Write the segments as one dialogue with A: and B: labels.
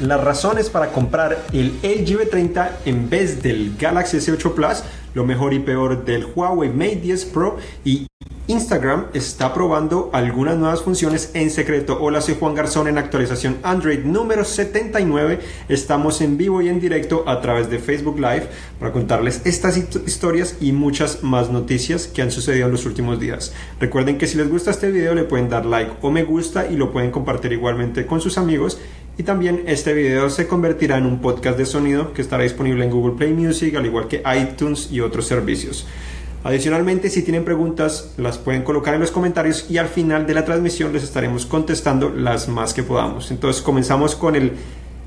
A: las razones para comprar el LG V30 en vez del Galaxy S8 Plus, lo mejor y peor del Huawei Mate 10 Pro y Instagram está probando algunas nuevas funciones en secreto. Hola, soy Juan Garzón en actualización Android número 79. Estamos en vivo y en directo a través de Facebook Live para contarles estas historias y muchas más noticias que han sucedido en los últimos días. Recuerden que si les gusta este video le pueden dar like o me gusta y lo pueden compartir igualmente con sus amigos. Y también este video se convertirá en un podcast de sonido que estará disponible en Google Play Music, al igual que iTunes y otros servicios. Adicionalmente, si tienen preguntas, las pueden colocar en los comentarios y al final de la transmisión les estaremos contestando las más que podamos. Entonces, comenzamos con el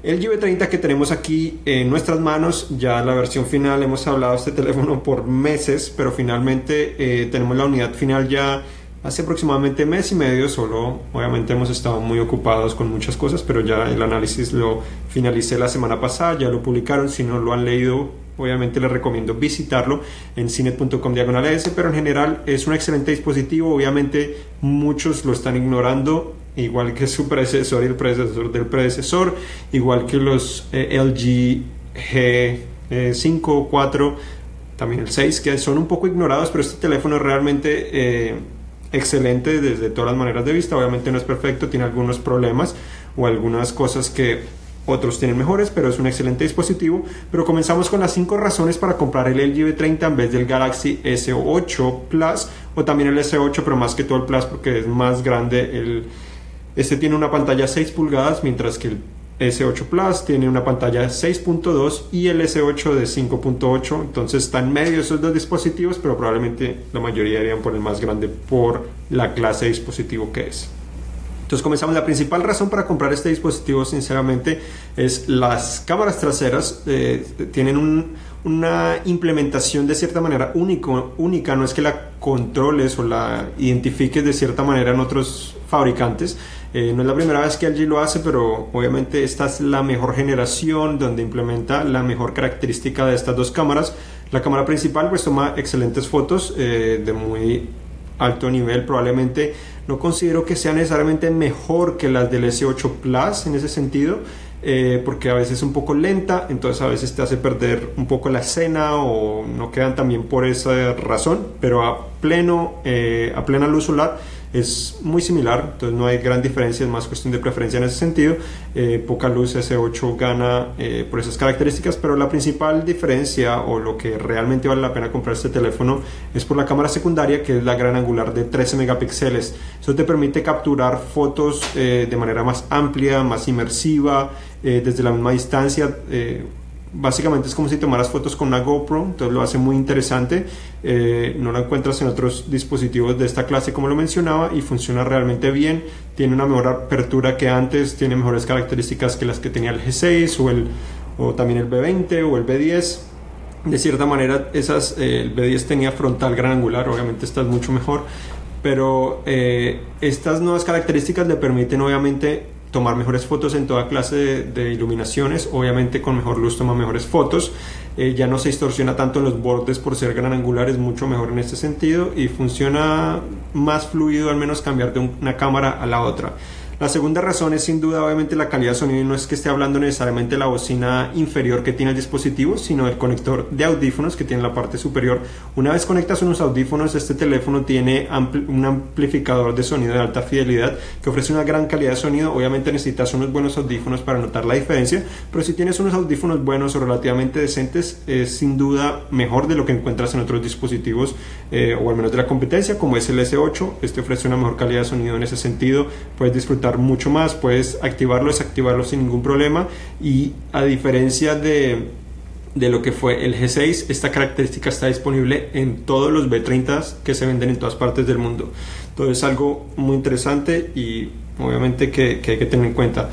A: el GV30 que tenemos aquí en nuestras manos, ya la versión final, hemos hablado de este teléfono por meses, pero finalmente eh, tenemos la unidad final ya hace aproximadamente mes y medio, solo obviamente hemos estado muy ocupados con muchas cosas, pero ya el análisis lo finalicé la semana pasada, ya lo publicaron, si no lo han leído obviamente les recomiendo visitarlo en cinet.com diagonal S, pero en general es un excelente dispositivo, obviamente muchos lo están ignorando, igual que su predecesor y el predecesor del predecesor, igual que los eh, LG G5, 4, también el 6, que son un poco ignorados, pero este teléfono realmente... Eh, excelente desde todas las maneras de vista. Obviamente no es perfecto, tiene algunos problemas o algunas cosas que otros tienen mejores, pero es un excelente dispositivo. Pero comenzamos con las 5 razones para comprar el LG V30 en vez del Galaxy S8 Plus o también el S8, pero más que todo el Plus porque es más grande. El, este tiene una pantalla 6 pulgadas, mientras que el S8 Plus tiene una pantalla 6.2 y el S8 de 5.8. Entonces está en medio esos dos dispositivos, pero probablemente la mayoría irían por el más grande por la clase de dispositivo que es. Entonces comenzamos, la principal razón para comprar este dispositivo sinceramente es las cámaras traseras eh, tienen una implementación de cierta manera único, única, no es que la controles o la identifiques de cierta manera en otros fabricantes. Eh, no es la primera vez que LG lo hace, pero obviamente esta es la mejor generación donde implementa la mejor característica de estas dos cámaras. La cámara principal pues toma excelentes fotos eh, de muy alto nivel, probablemente no considero que sea necesariamente mejor que las del S8 Plus en ese sentido, eh, porque a veces es un poco lenta, entonces a veces te hace perder un poco la escena o no quedan también por esa razón, pero a pleno, a plena luz solar es muy similar, entonces no hay gran diferencia, es más cuestión de preferencia en ese sentido. Eh, poca luz S8 gana eh, por esas características, pero la principal diferencia o lo que realmente vale la pena comprar este teléfono es por la cámara secundaria, que es la gran angular de 13 megapíxeles. Eso te permite capturar fotos eh, de manera más amplia, más inmersiva, desde la misma distancia básicamente es como si tomaras fotos con una GoPro, entonces lo hace muy interesante. Eh, no lo encuentras en otros dispositivos de esta clase, como lo mencionaba, y funciona realmente bien. Tiene una mejor apertura que antes, tiene mejores características que las que tenía el G6 o, el, o también el B20 o el B10. De cierta manera, esas, eh, el B10 tenía frontal gran angular, obviamente esta es mucho mejor, pero eh, estas nuevas características le permiten obviamente tomar mejores fotos en toda clase de, iluminaciones, obviamente con mejor luz toma mejores fotos, eh, ya no se distorsiona tanto en los bordes por ser gran angular, es mucho mejor en este sentido y funciona más fluido al menos cambiar de una cámara a la otra. La segunda razón es sin duda obviamente la calidad de sonido y no es que esté hablando necesariamente de la bocina inferior que tiene el dispositivo, sino el conector de audífonos que tiene la parte superior. Una vez conectas unos audífonos, este teléfono tiene un amplificador de sonido de alta fidelidad que ofrece una gran calidad de sonido. Obviamente necesitas unos buenos audífonos para notar la diferencia, pero si tienes unos audífonos buenos o relativamente decentes, es sin duda mejor de lo que encuentras en otros dispositivos eh, o al menos de la competencia como es el S8. Este ofrece una mejor calidad de sonido en ese sentido. Puedes disfrutar mucho más, puedes activarlo, desactivarlo sin ningún problema y a diferencia de, de lo que fue el G6, esta característica está disponible en todos los B30 que se venden en todas partes del mundo. Entonces es algo muy interesante y obviamente que, que hay que tener en cuenta.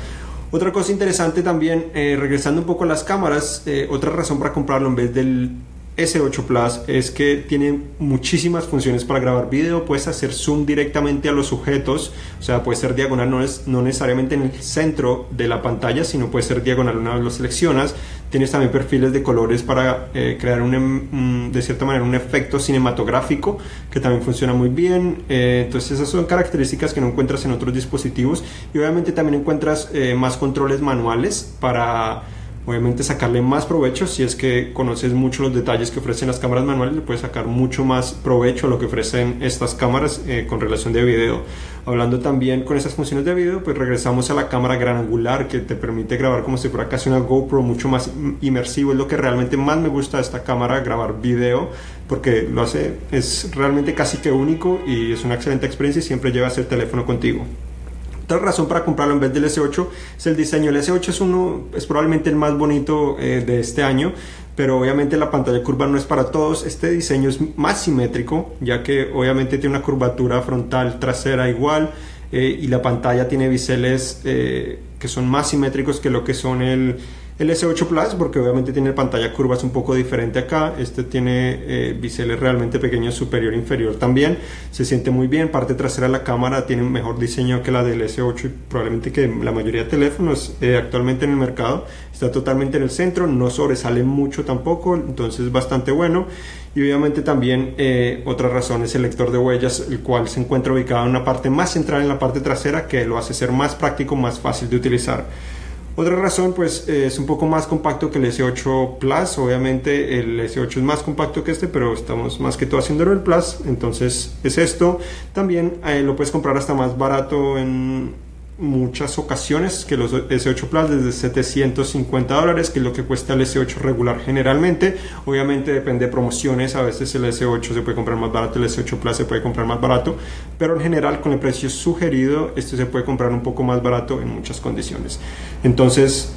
A: Otra cosa interesante también, eh, regresando un poco a las cámaras, eh, otra razón para comprarlo en vez del S8 Plus es que tiene muchísimas funciones para grabar video. Puedes hacer zoom directamente a los sujetos, o sea, puede ser diagonal, no, es, no necesariamente en el centro de la pantalla, sino puede ser diagonal una vez lo seleccionas. Tienes también perfiles de colores para eh, crear un, em, de cierta manera un efecto cinematográfico que también funciona muy bien. Eh, entonces esas son características que no encuentras en otros dispositivos y obviamente también encuentras eh, más controles manuales para obviamente sacarle más provecho si es que conoces mucho los detalles que ofrecen las cámaras manuales le puedes sacar mucho más provecho a lo que ofrecen estas cámaras eh, con relación de video. Hablando también con esas funciones de video pues regresamos a la cámara gran angular que te permite grabar como si fuera casi una GoPro mucho más inmersivo. Es lo que realmente más me gusta de esta cámara grabar video porque lo hace es realmente casi que único y es una excelente experiencia y siempre llevas el teléfono contigo otra razón para comprarlo en vez del S8 es el diseño. El S8 es uno, es probablemente el más bonito eh, de este año, pero obviamente la pantalla curva no es para todos. Este diseño es más simétrico, ya que obviamente tiene una curvatura frontal trasera igual eh, y la pantalla tiene biseles eh, que son más simétricos que lo que son el el S8 Plus, porque obviamente tiene pantalla curva, es un poco diferente acá. Este tiene eh, biseles realmente pequeños, superior e inferior también. Se siente muy bien. Parte trasera de la cámara tiene un mejor diseño que la del S8 y probablemente que la mayoría de teléfonos eh, actualmente en el mercado. Está totalmente en el centro, no sobresale mucho tampoco, entonces es bastante bueno. Y obviamente también eh, otra razón es el lector de huellas, el cual se encuentra ubicado en una parte más central en la parte trasera que lo hace ser más práctico, más fácil de utilizar. Otra razón, pues es un poco más compacto que el S8 Plus. Obviamente el S8 es más compacto que este, pero estamos más que todo haciéndolo el Plus. Entonces es esto. También eh, lo puedes comprar hasta más barato en muchas ocasiones que los S8 Plus desde 750 dólares que es lo que cuesta el S8 regular generalmente. Obviamente depende de promociones a veces el S8 se puede comprar más barato el S8 Plus se puede comprar más barato pero en general con el precio sugerido este se puede comprar un poco más barato en muchas condiciones. Entonces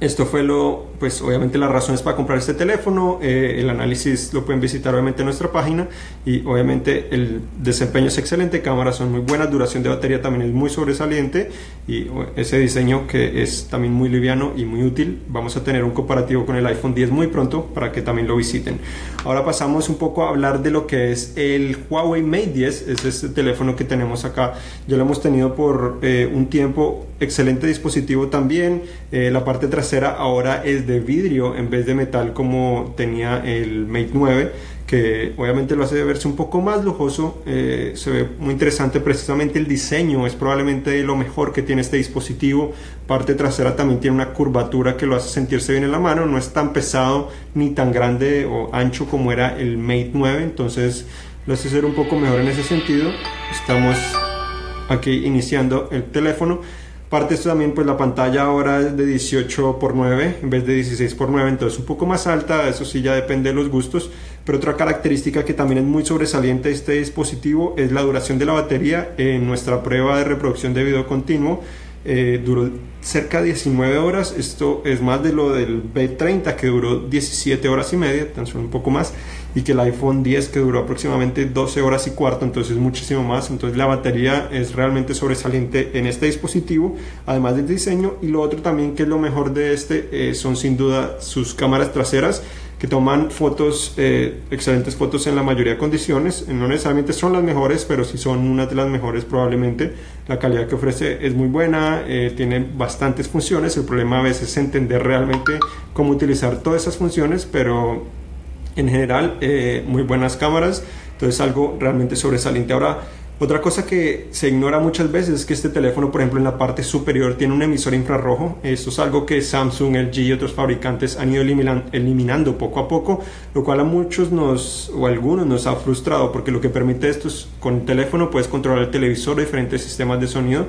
A: esto fue lo, pues obviamente las razones para comprar este teléfono, eh, el análisis lo pueden visitar obviamente en nuestra página y obviamente el desempeño es excelente, cámaras son muy buenas, duración de batería también es muy sobresaliente y ese diseño que es también muy liviano y muy útil. Vamos a tener un comparativo con el iPhone 10 muy pronto para que también lo visiten. Ahora pasamos un poco a hablar de lo que es el Huawei Mate 10, es este teléfono que tenemos acá, ya lo hemos tenido por eh, un tiempo, excelente dispositivo también, eh, la parte trasera ahora es de vidrio en vez de metal como tenía el Mate 9 que obviamente lo hace verse un poco más lujoso, eh, se ve muy interesante. Precisamente el diseño, es probablemente lo mejor que tiene este dispositivo, parte trasera también tiene una curvatura que lo hace sentirse bien en la mano, no es tan pesado ni tan grande o ancho como era el Mate 9, entonces lo hace ser un poco mejor en ese sentido, estamos aquí iniciando el teléfono, Parte esto también, pues la pantalla ahora es de 18 x 9 en vez de 16 x 9, entonces un poco más alta, eso sí ya depende de los gustos. Pero otra característica que también es muy sobresaliente de este dispositivo es la duración de la batería. En nuestra prueba de reproducción de video continuo eh, duró cerca de 19 horas. Esto es más de lo del B30 que duró 17 horas y media, tan solo un poco más, y que el iPhone 10 que duró aproximadamente 12 horas y cuarto, entonces muchísimo más. Entonces la batería es realmente sobresaliente en este dispositivo, además del diseño. Y lo otro también que es lo mejor de este eh, son sin duda sus cámaras traseras que toman fotos, eh, excelentes fotos en la mayoría de condiciones. No necesariamente son las mejores, pero si son una de las mejores probablemente. La calidad que ofrece es muy buena, eh, tiene bastantes funciones. El problema a veces es entender realmente cómo utilizar todas esas funciones, pero en general eh, muy buenas cámaras. Entonces algo realmente sobresaliente. Ahora, otra cosa que se ignora muchas veces es que este teléfono, por ejemplo, en la parte superior tiene un emisor infrarrojo. Esto es algo que Samsung, LG y otros fabricantes han ido eliminando poco a poco, lo cual a muchos nos o a algunos nos ha frustrado porque lo que permite esto es con el teléfono puedes controlar el televisor diferentes sistemas de sonido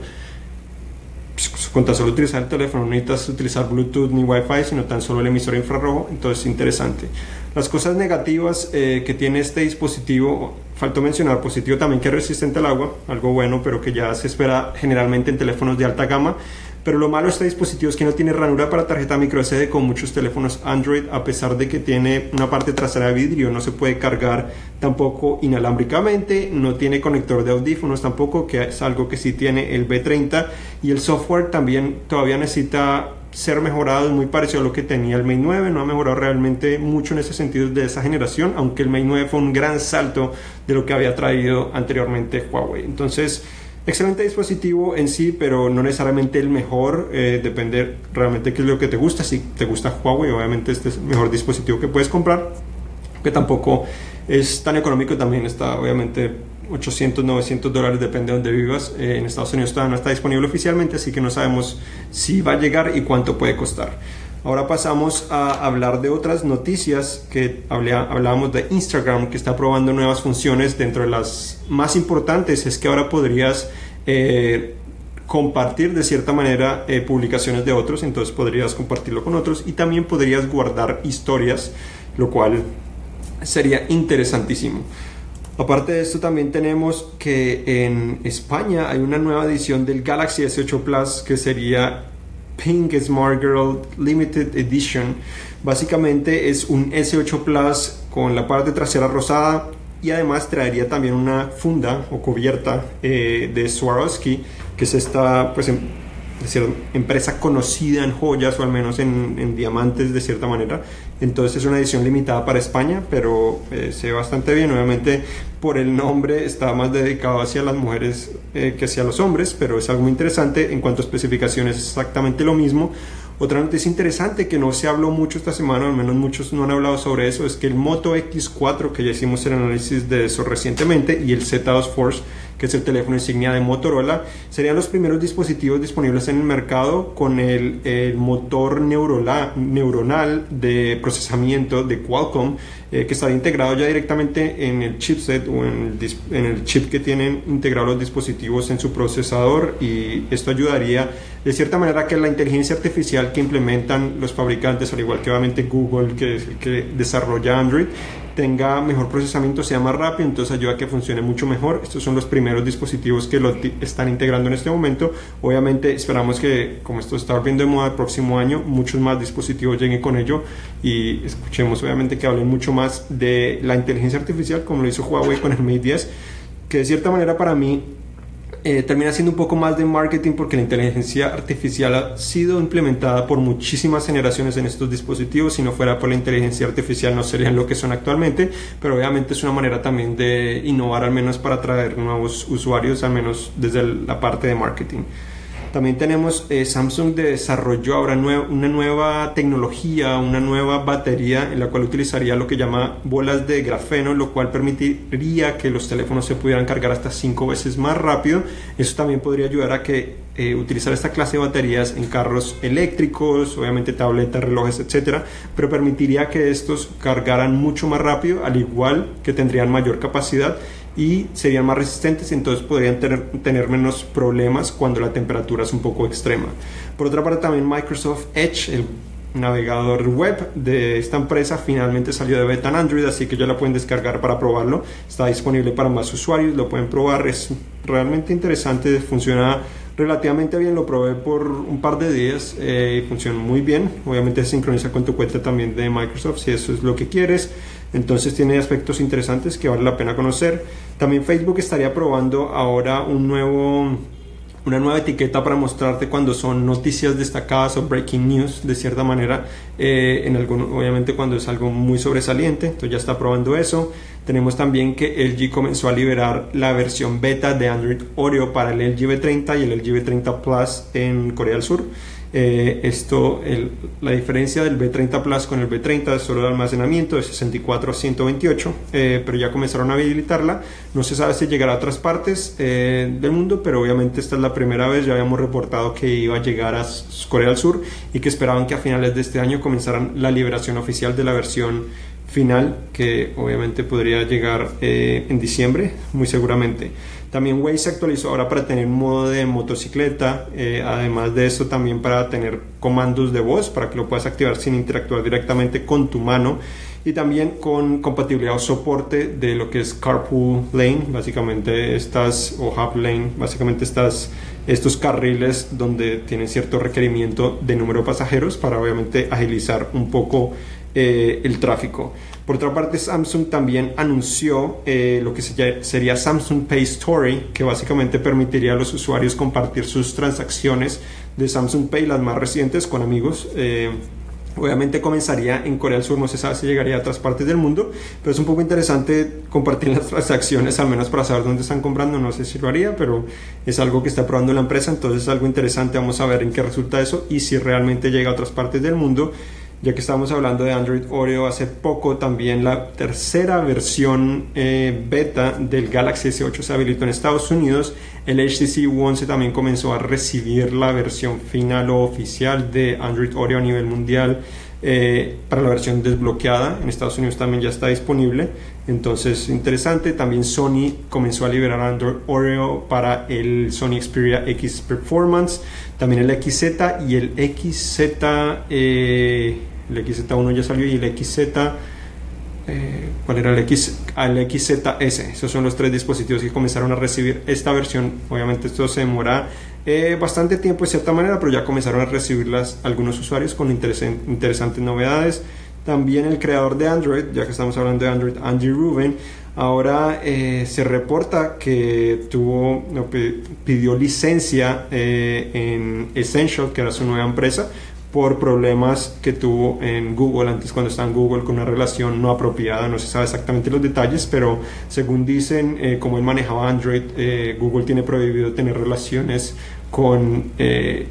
A: con tan solo utilizar el teléfono no necesitas utilizar Bluetooth ni Wi-Fi, sino tan solo el emisor infrarrojo, entonces es interesante. Las cosas negativas eh, que tiene este dispositivo, faltó mencionar, positivo también que es resistente al agua, algo bueno, pero que ya se espera generalmente en teléfonos de alta gama, pero lo malo de este dispositivo es que no tiene ranura para tarjeta micro SD con muchos teléfonos Android, a pesar de que tiene una parte trasera de vidrio, no se puede cargar tampoco inalámbricamente, no tiene conector de audífonos tampoco, que es algo que sí tiene el B30 y el software también todavía necesita ser mejorado, muy parecido a lo que tenía el Mate 9, no ha mejorado realmente mucho en ese sentido de esa generación, aunque el Mate 9 fue un gran salto de lo que había traído anteriormente Huawei. Entonces, excelente dispositivo en sí, pero no necesariamente el mejor, eh, depende realmente qué es lo que te gusta, si te gusta Huawei, obviamente este es el mejor dispositivo que puedes comprar, que tampoco es tan económico, también está obviamente 800, 900 dólares, depende de donde vivas. Eh, en Estados Unidos todavía no está disponible oficialmente, así que no sabemos si va a llegar y cuánto puede costar. Ahora pasamos a hablar de otras noticias que hablábamos de Instagram, que está probando nuevas funciones. Dentro de las más importantes es que ahora podrías eh, compartir de cierta manera eh, publicaciones de otros, entonces podrías compartirlo con otros y también podrías guardar historias, lo cual sería interesantísimo. Aparte de esto, también tenemos que en España hay una nueva edición del Galaxy S8 Plus que sería Pink Smart Girl Limited Edition. Básicamente es un S8 Plus con la parte trasera rosada y además traería también una funda o cubierta eh, de Swarovski, que es esta pues, em, empresa conocida en joyas o al menos en, diamantes de cierta manera. Entonces es una edición limitada para España, pero eh, se ve bastante bien. Obviamente por el nombre está más dedicado hacia las mujeres eh, que hacia los hombres, pero es algo muy interesante. En cuanto a especificaciones es exactamente lo mismo. Otra noticia interesante que no se habló mucho esta semana, al menos muchos no han hablado sobre eso, es que el Moto X4, que ya hicimos el análisis de eso recientemente, y el Z2 Force, que es el teléfono insignia de Motorola, serían los primeros dispositivos disponibles en el mercado con el, motor neuronal de procesamiento de Qualcomm, eh, que estaría integrado ya directamente en el chipset o en el, en el chip que tienen integrados los dispositivos en su procesador y esto ayudaría de cierta manera que la inteligencia artificial que implementan los fabricantes, al igual que obviamente Google, que es el que desarrolla Android, tenga mejor procesamiento, sea más rápido, entonces ayuda a que funcione mucho mejor. Estos son los primeros dispositivos que lo están integrando en este momento. Obviamente esperamos que, como esto está volviendo de moda el próximo año, muchos más dispositivos lleguen con ello y escuchemos obviamente que hablen mucho más de la inteligencia artificial, como lo hizo Huawei con el Mate 10, que de cierta manera para mí eh, termina siendo un poco más de marketing porque la inteligencia artificial ha sido implementada por muchísimas generaciones en estos dispositivos. Si no fuera por la inteligencia artificial no serían lo que son actualmente, pero obviamente es una manera también de innovar al menos para atraer nuevos usuarios, al menos desde la parte de marketing. También tenemos eh, Samsung desarrolló ahora una nueva tecnología, una nueva batería en la cual utilizaría lo que llama bolas de grafeno, lo cual permitiría que los teléfonos se pudieran cargar hasta cinco veces más rápido. Eso también podría ayudar a que eh, utilizar esta clase de baterías en carros eléctricos, obviamente tabletas, relojes, etcétera, pero permitiría que estos cargaran mucho más rápido, al igual que tendrían mayor capacidad y serían más resistentes, entonces podrían tener, menos problemas cuando la temperatura es un poco extrema. Por otra parte, también Microsoft Edge, el navegador web de esta empresa, finalmente salió de beta en Android, así que ya la pueden descargar para probarlo. Está disponible para más usuarios, lo pueden probar, es realmente interesante, funciona relativamente bien, lo probé por un par de días eh, y funciona muy bien. Obviamente sincroniza con tu cuenta también de Microsoft si eso es lo que quieres. Entonces tiene aspectos interesantes que vale la pena conocer. También Facebook estaría probando ahora un nuevo una nueva etiqueta para mostrarte cuando son noticias destacadas o breaking news de cierta manera. Eh, en algún, obviamente cuando es algo muy sobresaliente. Entonces ya está probando eso. Tenemos también que LG comenzó a liberar la versión beta de Android Oreo para el LG V30 y el LG V30 Plus en Corea del Sur eh, esto, la diferencia del B30 Plus con el B30 es solo el almacenamiento de 64 a 128, eh, pero ya comenzaron a habilitarla. No se sabe si llegará a otras partes eh, del mundo, pero obviamente esta es la primera vez. Ya habíamos reportado que iba a llegar a Corea del Sur y que esperaban que a finales de este año comenzaran la liberación oficial de la versión final, que obviamente podría llegar en diciembre, muy seguramente. También Waze se actualizó ahora para tener modo de motocicleta, eh, además de eso también para tener comandos de voz para que lo puedas activar sin interactuar directamente con tu mano y también con compatibilidad o soporte de lo que es carpool lane, básicamente estas o hub lane, básicamente estas estos carriles donde tienen cierto requerimiento de número de pasajeros para obviamente agilizar un poco eh, el tráfico. Por otra parte, Samsung también anunció eh, lo que sería Samsung Pay Story, que básicamente permitiría a los usuarios compartir sus transacciones de Samsung Pay, las más recientes, con amigos. Eh, obviamente comenzaría en Corea del Sur, no se sabe si llegaría a otras partes del mundo, pero es un poco interesante compartir las transacciones, al menos para saber dónde están comprando, no sé si lo haría, pero es algo que está probando la empresa, entonces es algo interesante, vamos a ver en qué resulta eso y si realmente llega a otras partes del mundo ya que estamos hablando de Android Oreo, hace poco también la tercera versión eh, beta del Galaxy S8 se habilitó en Estados Unidos. El HTC One también comenzó a recibir la versión final o oficial de Android Oreo a nivel mundial. Eh, para la versión desbloqueada. En Estados Unidos también ya está disponible. Entonces interesante. También Sony comenzó a liberar Android Oreo para el Sony Xperia X Performance también el XZ y el XZ eh, el XZ1 ya salió y el XZ eh, ¿cuál era el X? Ah, XZS esos son los tres dispositivos que comenzaron a recibir esta versión obviamente esto se demora eh, bastante tiempo de cierta manera pero ya comenzaron a recibirlas algunos usuarios con interesantes novedades también el creador de Android ya que estamos hablando de Android Andy Rubin ahora eh, se reporta que tuvo pidió licencia en Essential que era su nueva empresa por problemas que tuvo en Google. Antes cuando estaba en Google con una relación no apropiada, no se sabe exactamente los detalles, pero según dicen, eh, como él manejaba Android, eh, Google tiene prohibido tener relaciones con eh,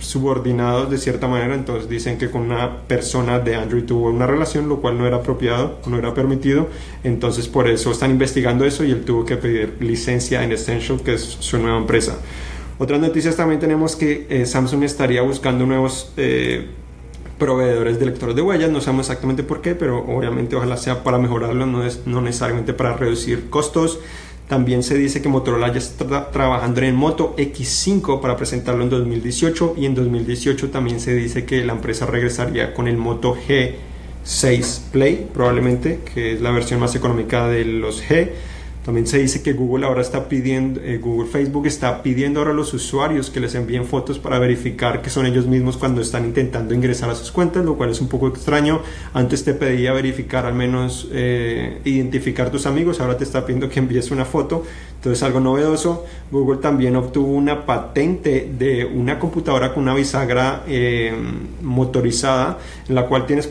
A: subordinados de cierta manera, entonces dicen que con una persona de Android tuvo una relación, lo cual no era apropiado, no era permitido, entonces por eso están investigando eso y él tuvo que pedir licencia en Essential, que es su nueva empresa. Otras noticias también tenemos que eh, Samsung estaría buscando nuevos eh, proveedores de lectores de huellas, no sabemos exactamente por qué, pero obviamente ojalá sea para mejorarlo, no, es, no necesariamente para reducir costos. También se dice que Motorola ya está trabajando en Moto X5 para presentarlo en 2018 y en 2018 también se dice que la empresa regresaría con el Moto G6 Play, probablemente, que es la versión más económica de los G. También se dice que Google ahora está pidiendo, eh, Google Facebook está pidiendo ahora a los usuarios que les envíen fotos para verificar que son ellos mismos cuando están intentando ingresar a sus cuentas, lo cual es un poco extraño. Antes te pedía verificar al menos eh, identificar tus amigos, ahora te está pidiendo que envíes una foto. Entonces algo novedoso. Google también obtuvo una patente de una computadora con una bisagra eh, motorizada en la cual tienes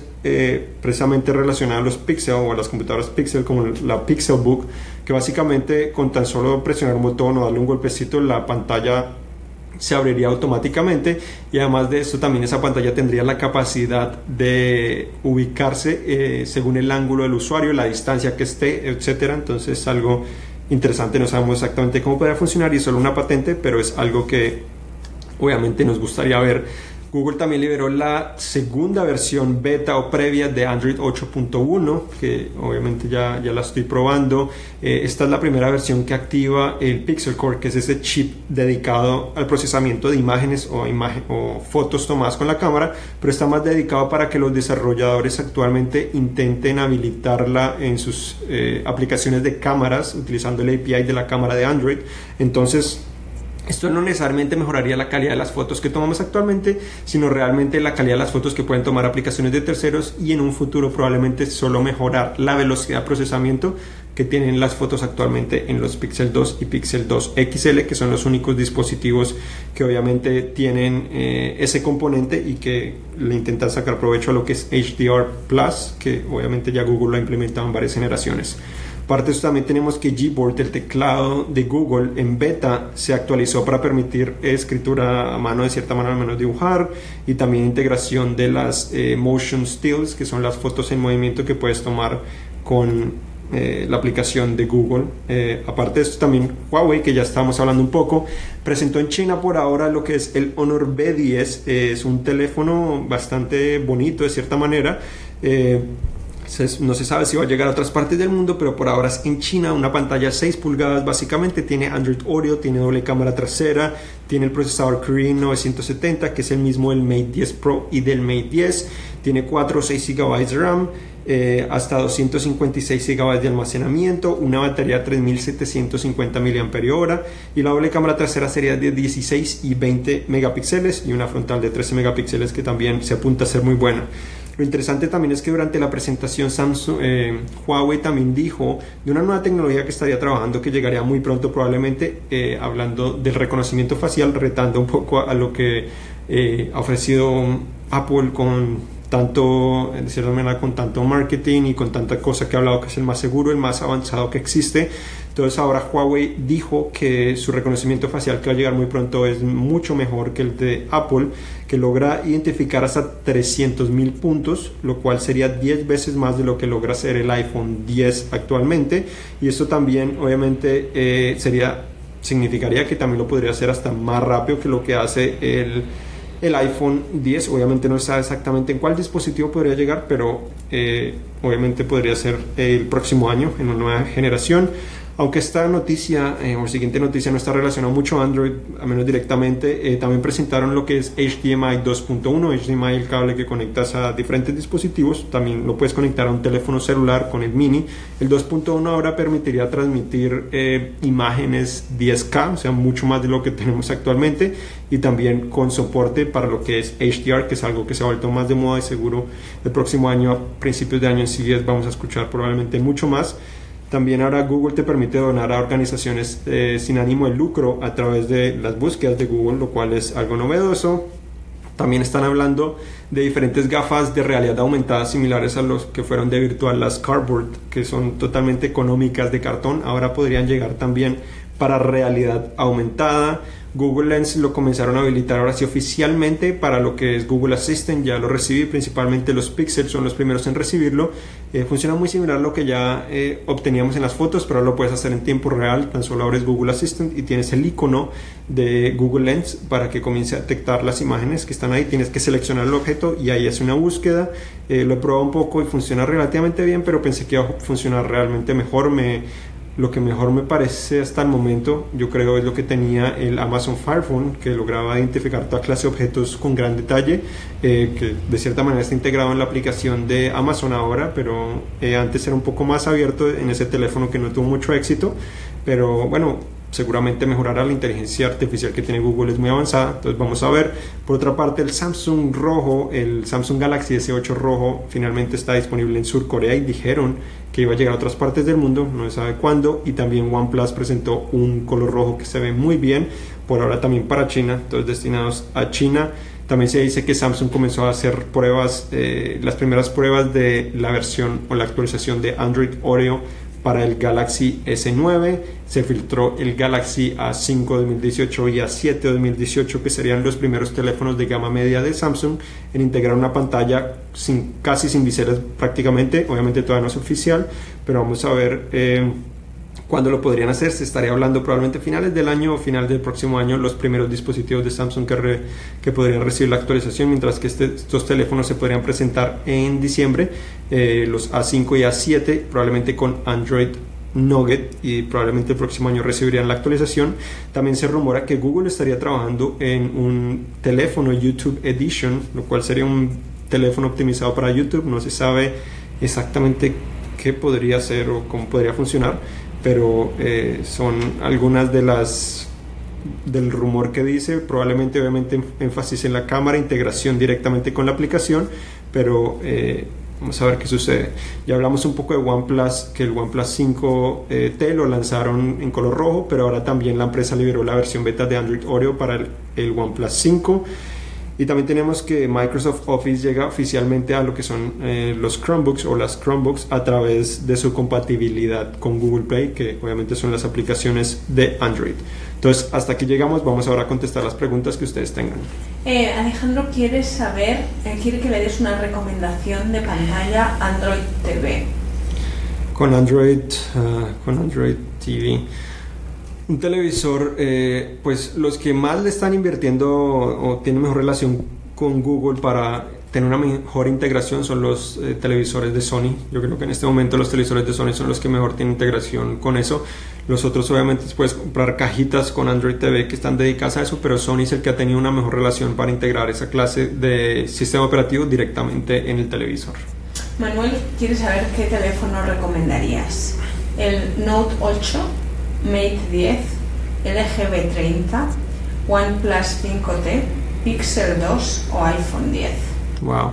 A: precisamente relacionada a los Pixel o a las computadoras Pixel como la Pixelbook básicamente con tan solo presionar un botón o darle un golpecito la pantalla se abriría automáticamente y además de eso también esa pantalla tendría la capacidad de ubicarse eh, según el ángulo del usuario, la distancia que esté, etcétera. Entonces es algo interesante, no sabemos exactamente cómo podría funcionar y solo una patente, pero es algo que obviamente nos gustaría ver Google también liberó la segunda versión beta o previa de Android 8.1, que obviamente ya, ya la estoy probando. Eh, esta es la primera versión que activa el Pixel Core, que es ese chip dedicado al procesamiento de imágenes o, o fotos tomadas con la cámara, pero está más dedicado para que los desarrolladores actualmente intenten habilitarla en sus eh, aplicaciones de cámaras utilizando el API de la cámara de Android. Entonces, esto no necesariamente mejoraría la calidad de las fotos que tomamos actualmente, sino realmente la calidad de las fotos que pueden tomar aplicaciones de terceros y en un futuro probablemente solo mejorar la velocidad de procesamiento que tienen las fotos actualmente en los Pixel 2 y Pixel 2 XL, que son los únicos dispositivos que obviamente tienen eh, ese componente y que le intentan sacar provecho a lo que es HDR Plus, que obviamente ya Google lo ha implementado en varias generaciones. Aparte eso también tenemos que Gboard, el teclado de Google en beta, se actualizó para permitir escritura a mano de cierta manera, al menos dibujar, y también integración de las eh, motion stills, que son las fotos en movimiento que puedes tomar con eh, la aplicación de Google. Eh, aparte de esto también Huawei, que ya estamos hablando un poco, presentó en China por ahora lo que es el Honor B10. es un teléfono bastante bonito de cierta manera no se sabe si va a llegar a otras partes del mundo, pero por ahora es en China, una pantalla 6 pulgadas básicamente, tiene Android Oreo, tiene doble cámara trasera, tiene el procesador Kirin 970, que es el mismo del Mate 10 Pro y del Mate 10, tiene 4 o 6 GB de RAM, eh, hasta 256 GB de almacenamiento, una batería de 3750 mAh y la doble cámara trasera sería de 16 y 20 megapíxeles y una frontal de 13 megapíxeles que también se apunta a ser muy buena. Lo interesante también es que durante la presentación Samsung, eh, Huawei también dijo de una nueva tecnología que estaría trabajando que llegaría muy pronto probablemente, eh, hablando del reconocimiento facial, retando un poco a, lo que ha ofrecido Apple con tanto, de cierta manera, con tanto marketing y con tanta cosa que ha hablado que es el más seguro, el más avanzado que existe. Entonces ahora Huawei dijo que su reconocimiento facial que va a llegar muy pronto es mucho mejor que el de Apple, que logra identificar hasta 300.000 puntos, lo cual sería 10 veces más de lo que logra hacer el iPhone 10 actualmente. Y esto también obviamente eh, sería, significaría que también lo podría hacer hasta más rápido que lo que hace el el iPhone 10. Obviamente no sabe exactamente en cuál dispositivo podría llegar, pero eh, obviamente podría ser el próximo año en una nueva generación. Aunque esta noticia eh, o siguiente noticia no está relacionada mucho a Android, a menos directamente, eh, también presentaron lo que es HDMI 2.1, HDMI el cable que conectas a diferentes dispositivos, también lo puedes conectar a un teléfono celular con el mini. El 2.1 ahora permitiría transmitir eh, imágenes 10K, o sea, mucho más de lo que tenemos actualmente, y también con soporte para lo que es HDR, que es algo que se ha vuelto más de moda y seguro el próximo año, a principios de año en sí vamos a escuchar probablemente mucho más. También ahora Google te permite donar a organizaciones eh, sin ánimo de lucro a través de las búsquedas de Google, lo cual es algo novedoso. También están hablando de diferentes gafas de realidad aumentada similares a los que fueron de virtual las Cardboard, que son totalmente económicas de cartón. Ahora podrían llegar también para realidad aumentada. Google Lens lo comenzaron a habilitar ahora sí oficialmente para lo que es Google Assistant, ya lo recibí, principalmente los Pixels son los primeros en recibirlo. Eh, funciona muy similar a lo que ya eh, obteníamos en las fotos, pero lo puedes hacer en tiempo real, tan solo abres Google Assistant y tienes el icono de Google Lens para que comience a detectar las imágenes que están ahí, tienes que seleccionar el objeto y ahí hace una búsqueda. Eh, lo he probado un poco y funciona relativamente bien, pero pensé que iba a funcionar realmente mejor. Me, lo que mejor me parece hasta el momento, yo creo, es lo que tenía el Amazon Fire Phone, que lograba identificar toda clase de objetos con gran detalle, eh, que de cierta manera está integrado en la aplicación de Amazon ahora, pero eh, antes era un poco más abierto en ese teléfono que no tuvo mucho éxito. Pero bueno, seguramente mejorará la inteligencia artificial que tiene Google es muy avanzada. Entonces vamos a ver. Por otra parte el Samsung rojo el Samsung Galaxy S8 rojo finalmente está disponible en Sur Corea y dijeron que iba a llegar a otras partes del mundo no se sabe cuándo y también OnePlus presentó un color rojo que se ve muy bien por ahora también para China entonces destinados a China. También se dice que Samsung comenzó a hacer pruebas, eh, las primeras pruebas de la versión o la actualización de Android Oreo para el Galaxy S9, se filtró el Galaxy A5 2018 y A7 2018, que serían los primeros teléfonos de gama media de Samsung en integrar una pantalla sin, casi sin biseras prácticamente, obviamente todavía no es oficial, pero vamos a ver eh, cuándo lo podrían hacer. Se estaría hablando probablemente finales del año o final del próximo año los primeros dispositivos de Samsung que, que podrían recibir la actualización, mientras que este, estos teléfonos se podrían presentar en diciembre eh, los A5 y A7, probablemente con Android Nugget y probablemente el próximo año recibirían la actualización. También se rumora que Google estaría trabajando en un teléfono YouTube Edition, lo cual sería un teléfono optimizado para YouTube. No se sabe exactamente qué podría ser o cómo podría funcionar, pero eh, son algunas de las del rumor que dice, probablemente obviamente énfasis en la cámara, integración directamente con la aplicación, pero eh, Vamos a ver qué sucede. Ya hablamos un poco de OnePlus, que el OnePlus 5T eh, lo lanzaron en color rojo, pero ahora también la empresa liberó la versión beta de Android Oreo para el, OnePlus 5. Y también tenemos que Microsoft Office llega oficialmente a lo que son eh, los Chromebooks o las Chromebooks a través de su compatibilidad con Google Play, que obviamente son las aplicaciones de Android. Entonces, hasta aquí llegamos. Vamos ahora a contestar las preguntas que ustedes tengan.
B: Eh, Alejandro quiere saber, eh, quiere que le des una recomendación de pantalla Android TV.
A: Con Android, con Android TV. Un televisor, eh, pues los que más le están invirtiendo o tienen mejor relación con Google para tener una mejor integración son los televisores de Sony. Yo creo que en este momento los televisores de Sony son los que mejor tienen integración con eso. Los otros obviamente puedes comprar cajitas con Android TV que están dedicadas a eso, pero Sony es el que ha tenido una mejor relación para integrar esa clase de sistema operativo directamente en el televisor.
B: Manuel, ¿quieres saber qué teléfono recomendarías? ¿El Note 8, Mate 10, LG V30, OnePlus 5T, Pixel 2 o iPhone 10?
A: Wow.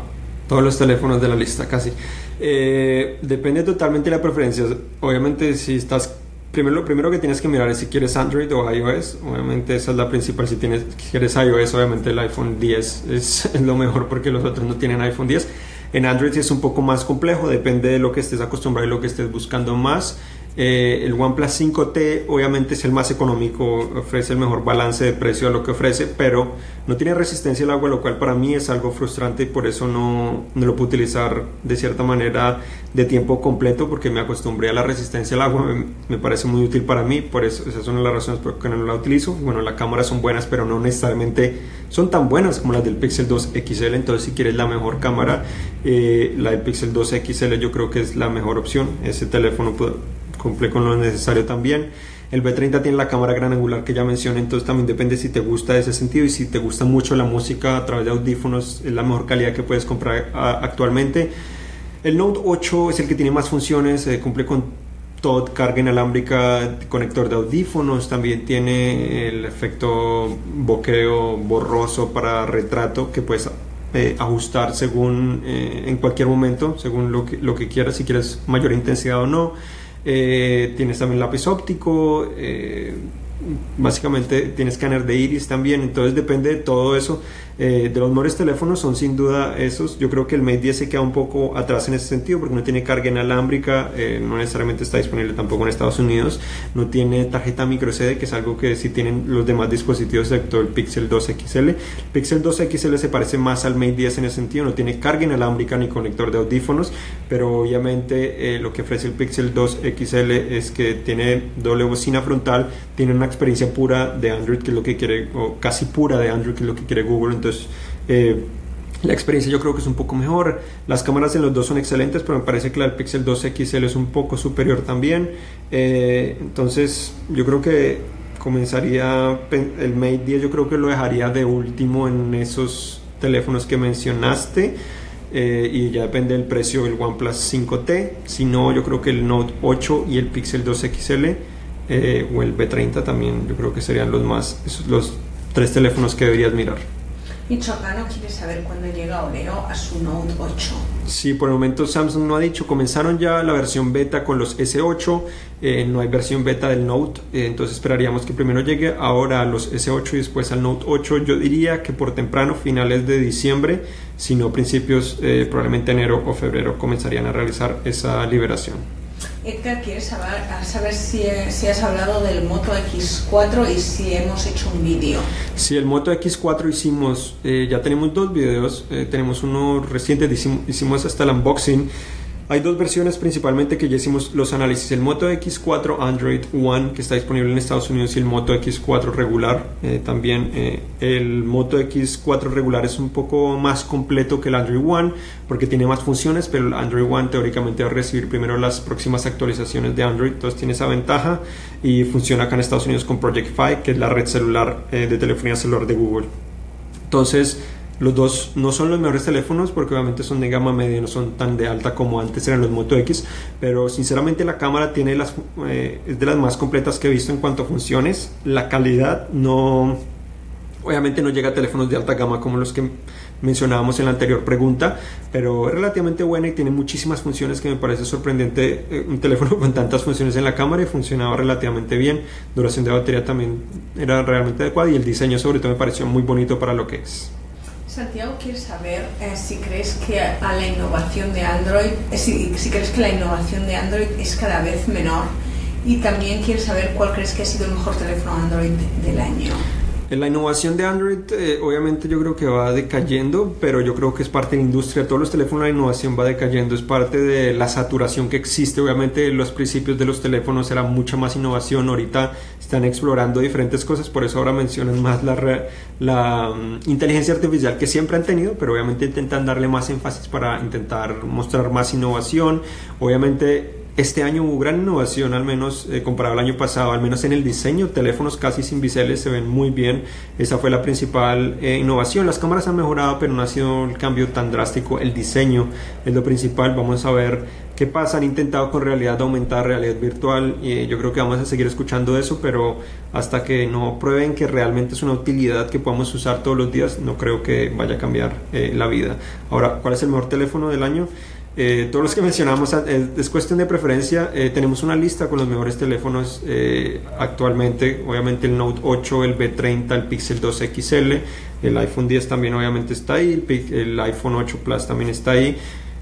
A: todos los teléfonos de la lista casi. Eh, depende totalmente de la preferencia. Obviamente si estás... Primero, lo primero que tienes que mirar es si quieres Android o iOS. Obviamente esa es la principal. Si, tienes, quieres iOS, obviamente el iPhone 10 es, lo mejor porque los otros no tienen iPhone 10. En Android es un poco más complejo, depende de lo que estés acostumbrado y lo que estés buscando más. Eh, el OnePlus 5T obviamente es el más económico, ofrece el mejor balance de precio a lo que ofrece, pero no tiene resistencia al agua, lo cual para mí es algo frustrante y por eso no, no lo puedo utilizar de cierta manera de tiempo completo porque me acostumbré a la resistencia al agua, me, parece muy útil para mí, por eso esa es una de las razones por las que no la utilizo. Bueno, las cámaras son buenas, pero no necesariamente son tan buenas como las del Pixel 2 XL, entonces si quieres la mejor cámara, eh, la del Pixel 2 XL yo creo que es la mejor opción, ese teléfono puede cumple con lo necesario también. El B30 tiene la cámara gran angular que ya mencioné, entonces también depende si te gusta ese sentido y si te gusta mucho la música a través de audífonos, es la mejor calidad que puedes comprar actualmente. El Note 8 es el que tiene más funciones, eh, cumple con todo, carga inalámbrica, conector de audífonos, también tiene el efecto boqueo borroso para retrato que puedes eh, ajustar según eh, en cualquier momento, según lo que, lo que quieras, si quieres mayor intensidad o no. Eh, tienes también lápiz óptico, eh, básicamente tienes escáner de iris también, entonces depende de todo eso. Eh, de los mejores teléfonos son sin duda esos. Yo creo que el Mate 10 se queda un poco atrás en ese sentido porque no tiene carga inalámbrica, eh, no necesariamente está disponible tampoco en Estados Unidos, no tiene tarjeta micro SD, que es algo que sí tienen los demás dispositivos excepto el Pixel 2 XL. El Pixel 2 XL se parece más al Mate 10 en ese sentido, no tiene carga inalámbrica ni conector de audífonos, pero obviamente eh, lo que ofrece el Pixel 2 XL es que tiene doble bocina frontal, tiene una experiencia pura de Android, que es lo que quiere, o casi pura de Android, que es lo que quiere Google. Entonces, eh, la experiencia yo creo que es un poco mejor. Las cámaras en los dos son excelentes, pero me parece que la del Pixel 2 XL es un poco superior también. Eh, entonces, yo creo que comenzaría el Mate 10, yo creo que lo dejaría de último en esos teléfonos que mencionaste. Eh, y ya depende del precio del OnePlus 5T. Si no, yo creo que el Note 8 y el Pixel 2 XL o el B30 también, yo creo que serían los más, los tres teléfonos que deberías mirar.
B: Y Chocano quiere saber cuándo llega Oreo a su Note 8.
A: Sí, por el momento Samsung no ha dicho. Comenzaron ya la versión beta con los S8. Eh, no hay versión beta del Note. Eh, entonces esperaríamos que primero llegue ahora a los S8 y después al Note 8. Yo diría que por temprano, finales de diciembre, si no principios, eh, probablemente enero o febrero, comenzarían a realizar esa liberación.
B: Edgar quiere saber, saber si, si, has hablado del Moto X4 y si hemos hecho un vídeo.
A: Sí, el Moto X4 hicimos, eh, ya tenemos dos videos, eh, tenemos uno reciente, hicimos, hasta el unboxing hay dos versiones principalmente que ya hicimos los análisis. El Moto X4 Android One que está disponible en Estados Unidos y el Moto X4 regular. Eh, también eh, el Moto X4 regular es un poco más completo que el Android One porque tiene más funciones, pero el Android One teóricamente va a recibir primero las próximas actualizaciones de Android. Entonces tiene esa ventaja y funciona acá en Estados Unidos con Project Fi, que es la red celular eh, de telefonía celular de Google. Entonces, los dos no son los mejores teléfonos porque obviamente son de gama media, no son tan de alta como antes eran los Moto X, pero sinceramente la cámara tiene las, eh, es de las más completas que he visto en cuanto a funciones. La calidad no, obviamente no llega a teléfonos de alta gama como los que mencionábamos en la anterior pregunta, pero es relativamente buena y tiene muchísimas funciones que me parece sorprendente. Eh, un teléfono con tantas funciones en la cámara y funcionaba relativamente bien. Duración de batería también era realmente adecuada y el diseño sobre todo me pareció muy bonito para lo que es.
B: Santiago quiere saber eh, si crees que a la innovación de Android, eh, si, si, crees que la innovación de Android es cada vez menor y también quiere saber cuál crees que ha sido el mejor teléfono Android del año.
A: La innovación de Android eh, obviamente yo creo que va decayendo, pero yo creo que es parte de la industria. Todos los teléfonos la innovación va decayendo, es parte de la saturación que existe. Obviamente los principios de los teléfonos era mucha más innovación. Ahorita están explorando diferentes cosas, por eso ahora mencionan más la, la um, inteligencia artificial que siempre han tenido, pero obviamente intentan darle más énfasis para intentar mostrar más innovación. Obviamente este año hubo gran innovación, al menos eh, comparado al año pasado, al menos en el diseño. Teléfonos casi sin biseles se ven muy bien. Esa fue la principal eh, innovación. Las cámaras han mejorado, pero no ha sido el cambio tan drástico. El diseño es lo principal. Vamos a ver qué pasa, han intentado con realidad aumentar, realidad virtual, y yo creo que vamos a seguir escuchando eso, pero hasta que no prueben que realmente es una utilidad que podamos usar todos los días, no creo que vaya a cambiar eh, la vida. Ahora, ¿cuál es el mejor teléfono del año? Eh, todos los que mencionamos es, cuestión de preferencia. Eh, tenemos una lista con los mejores teléfonos eh, actualmente. Obviamente el Note 8, el B30, el Pixel 2 XL, el iPhone 10 también obviamente está ahí, el iPhone 8 Plus también está ahí.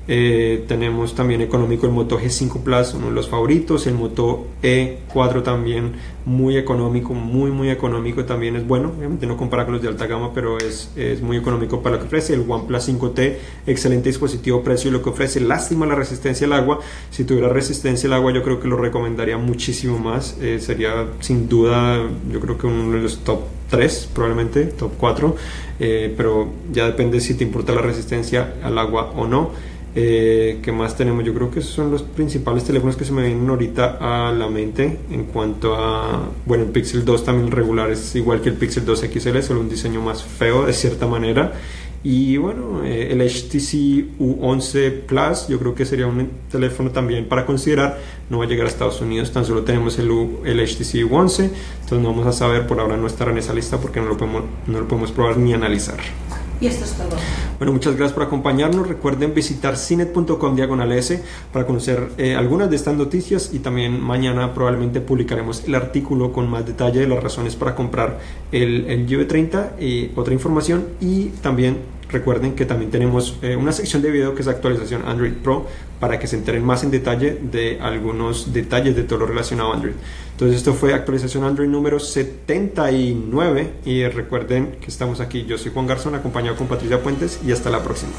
A: Eh, tenemos también económico el Moto G5 Plus, uno de los favoritos. El Moto E4 también muy económico, muy muy económico también es bueno. Obviamente no compara con los de alta gama, pero es, es muy económico para lo que ofrece. El OnePlus 5T, excelente dispositivo, precio y lo que ofrece. Lástima la resistencia al agua. Si tuviera resistencia al agua, yo creo que lo recomendaría muchísimo más. Eh, sería sin duda, yo creo que uno de los top 3, probablemente, top 4. Eh, pero ya depende si te importa la resistencia al agua o no. Eh, ¿Qué más tenemos? Yo creo que esos son los principales teléfonos que se me vienen ahorita a la mente en cuanto a, bueno, el Pixel 2 también regular es igual que el Pixel 2 XL, solo un diseño más feo de cierta manera. Y bueno, eh, el HTC U11 Plus yo creo que sería un teléfono también para considerar. No va a llegar a Estados Unidos, tan solo tenemos el, el HTC U11, entonces no vamos a saber, por ahora no estará en esa lista porque no lo podemos, no lo podemos probar ni analizar.
B: Y esto es todo.
A: Bueno, muchas gracias por acompañarnos. Recuerden visitar cinet.com diagonal S para conocer eh, algunas de estas noticias y también mañana probablemente publicaremos el artículo con más detalle de las razones para comprar el, el GV30 y otra información y también Recuerden que también tenemos eh, una sección de video que es actualización Android Pro para que se enteren más en detalle de algunos detalles de todo lo relacionado a Android. Entonces esto fue actualización Android número 79 y recuerden que estamos aquí. Yo soy Juan Garzón acompañado con Patricia Puentes y hasta la próxima.